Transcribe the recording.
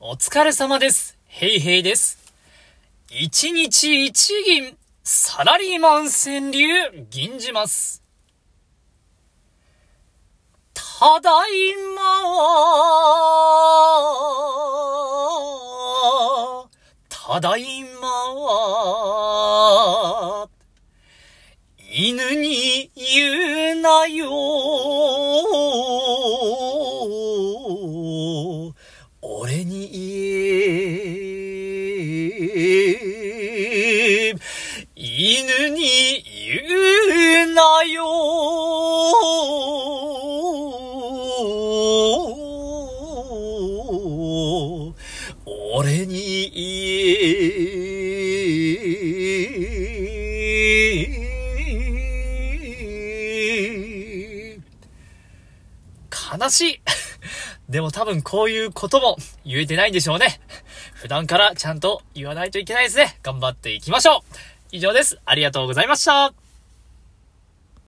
お疲れ様です。ヘイヘイです。一日一銀、サラリーマン川柳、銀じます。ただいまは、ただいまは、犬に言うなよ。俺に言え。犬に言うなよ。俺に言え。悲しい。でも多分こういうことも言えてないんでしょうね。普段からちゃんと言わないといけないですね。頑張っていきましょう。以上です。ありがとうございました。